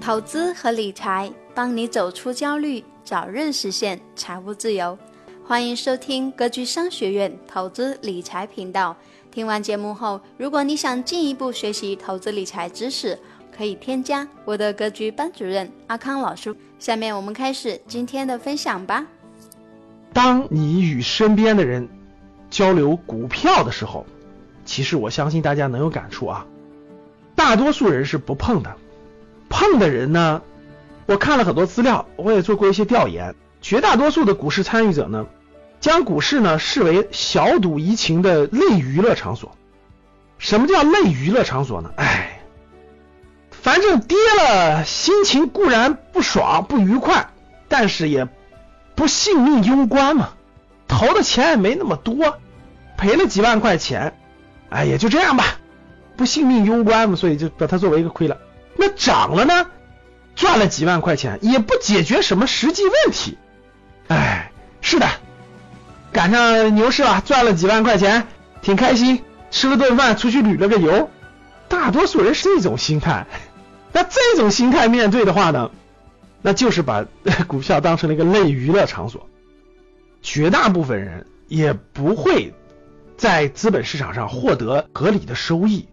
投资和理财，帮你走出焦虑，早日实现财务自由。欢迎收听格局商学院投资理财频道。听完节目后，如果你想进一步学习投资理财知识，可以添加我的格局班主任阿康老师。下面我们开始今天的分享吧。当你与身边的人交流股票的时候，其实我相信大家能有感触啊。大多数人是不碰的，碰的人呢，我看了很多资料，我也做过一些调研，绝大多数的股市参与者呢，将股市呢视为小赌怡情的类娱乐场所。什么叫类娱乐场所呢？哎，反正跌了，心情固然不爽不愉快，但是也不性命攸关嘛。投的钱也没那么多，赔了几万块钱，哎，也就这样吧。不性命攸关嘛，所以就把它作为一个亏了。那涨了呢，赚了几万块钱，也不解决什么实际问题。哎，是的，赶上牛市了，赚了几万块钱，挺开心，吃了顿饭，出去旅了个游。大多数人是这种心态。那这种心态面对的话呢，那就是把 股票当成了一个类娱乐场所。绝大部分人也不会在资本市场上获得合理的收益。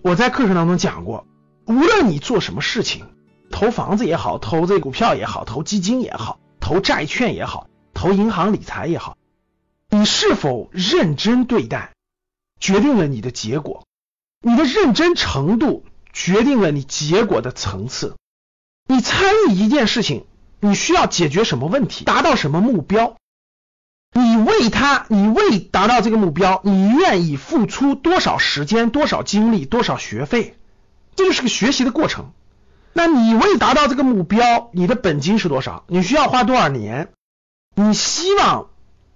我在课程当中讲过，无论你做什么事情，投房子也好，投这股票也好，投基金也好，投债券也好，投银行理财也好，你是否认真对待，决定了你的结果。你的认真程度决定了你结果的层次。你参与一件事情，你需要解决什么问题，达到什么目标？你为他，你为达到这个目标，你愿意付出多少时间、多少精力、多少学费？这就是个学习的过程。那你为达到这个目标，你的本金是多少？你需要花多少年？你希望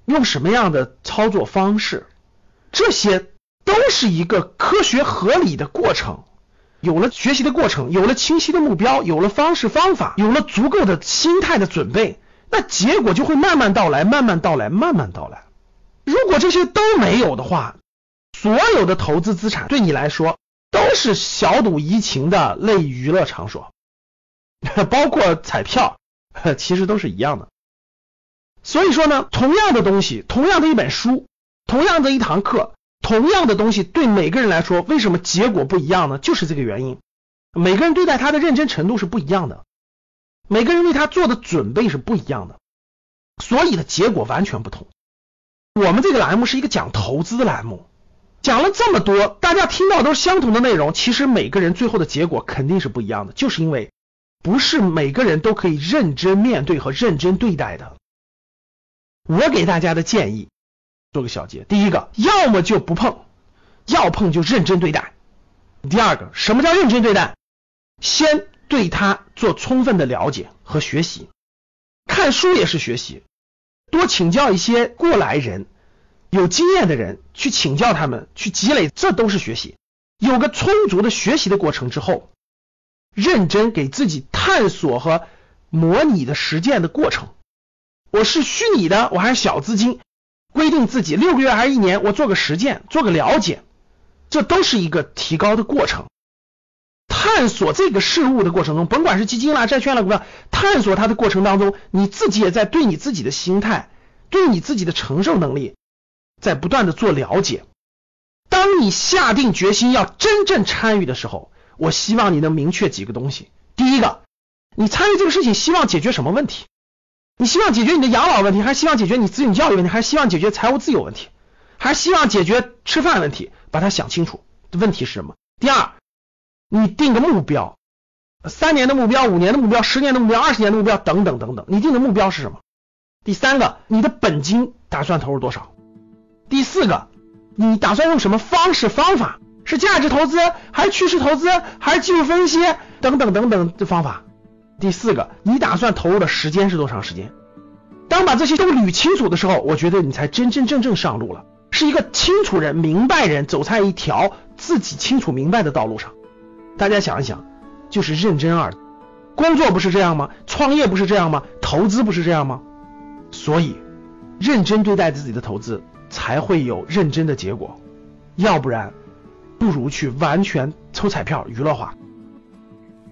用什么样的操作方式？这些都是一个科学合理的过程。有了学习的过程，有了清晰的目标，有了方式方法，有了足够的心态的准备。那结果就会慢慢到来，慢慢到来，慢慢到来。如果这些都没有的话，所有的投资资产对你来说都是小赌怡情的类娱乐场所，包括彩票，其实都是一样的。所以说呢，同样的东西，同样的一本书，同样的一堂课，同样的东西，对每个人来说，为什么结果不一样呢？就是这个原因，每个人对待他的认真程度是不一样的。每个人为他做的准备是不一样的，所以的结果完全不同。我们这个栏目是一个讲投资的栏目，讲了这么多，大家听到都是相同的内容，其实每个人最后的结果肯定是不一样的，就是因为不是每个人都可以认真面对和认真对待的。我给大家的建议，做个小结：第一个，要么就不碰，要碰就认真对待；第二个，什么叫认真对待？先。对他做充分的了解和学习，看书也是学习，多请教一些过来人、有经验的人去请教他们，去积累，这都是学习。有个充足的学习的过程之后，认真给自己探索和模拟的实践的过程。我是虚拟的，我还是小资金，规定自己六个月还是一年，我做个实践，做个了解，这都是一个提高的过程。探索这个事物的过程中，甭管是基金啦、债券啦、股票，探索它的过程当中，你自己也在对你自己的心态、对你自己的承受能力，在不断的做了解。当你下定决心要真正参与的时候，我希望你能明确几个东西。第一个，你参与这个事情希望解决什么问题？你希望解决你的养老问题，还是希望解决你子女教育问题，还是希望解决财务自由问题，还是希望解决吃饭问题？把它想清楚，问题是什么？第二。你定个目标，三年的目标、五年的目标、十年的目标、二十年的目标等等等等。你定的目标是什么？第三个，你的本金打算投入多少？第四个，你打算用什么方式方法？是价值投资，还是趋势投资，还是技术分析等等等等的方法？第四个，你打算投入的时间是多长时间？当把这些都捋清楚的时候，我觉得你才真真正正上路了，是一个清楚人、明白人，走在一条自己清楚明白的道路上。大家想一想，就是认真二，工作不是这样吗？创业不是这样吗？投资不是这样吗？所以，认真对待自己的投资，才会有认真的结果。要不然，不如去完全抽彩票娱乐化。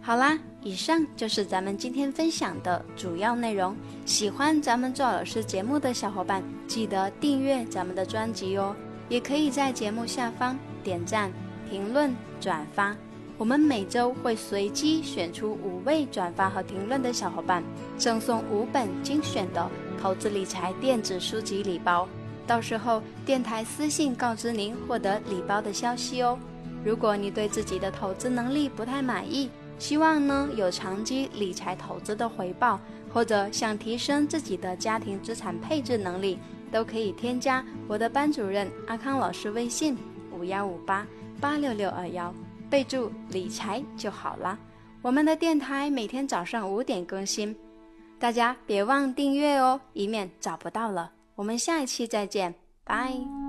好啦，以上就是咱们今天分享的主要内容。喜欢咱们赵老师节目的小伙伴，记得订阅咱们的专辑哦。也可以在节目下方点赞、评论、转发。我们每周会随机选出五位转发和评论的小伙伴，赠送五本精选的投资理财电子书籍礼包。到时候电台私信告知您获得礼包的消息哦。如果你对自己的投资能力不太满意，希望呢有长期理财投资的回报，或者想提升自己的家庭资产配置能力，都可以添加我的班主任阿康老师微信五幺五八八六六二幺，备注理财就好了。我们的电台每天早上五点更新，大家别忘订阅哦，以免找不到了。我们下一期再见，拜。